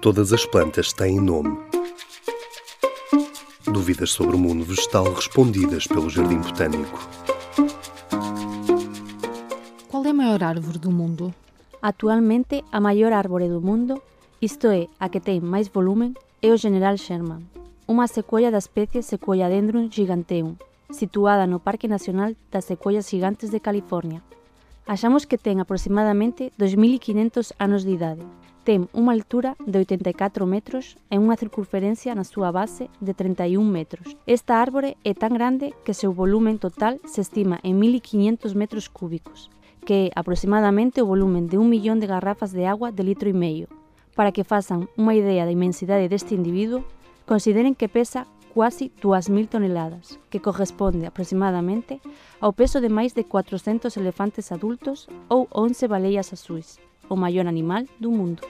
Todas as plantas têm nome. Dúvidas sobre o mundo vegetal respondidas pelo Jardim Botânico. Qual é a maior árvore do mundo? Actualmente, a maior árvore do mundo, isto é, a que tem máis volumen, é o General Sherman, unha sequoia da especie Sequoia dendron giganteum, situada no Parque Nacional das Sequoias Gigantes de California. Achamos que ten aproximadamente 2.500 anos de idade. ten unha altura de 84 metros e unha circunferencia na súa base de 31 metros. Esta árbore é tan grande que seu volumen total se estima en 1.500 metros cúbicos, que é aproximadamente o volumen de un millón de garrafas de agua de litro e meio. Para que fasan unha idea da inmensidade deste individuo, consideren que pesa quasi 2.000 toneladas, que corresponde aproximadamente ao peso de máis de 400 elefantes adultos ou 11 baleias azuis. o maior animal do mundo.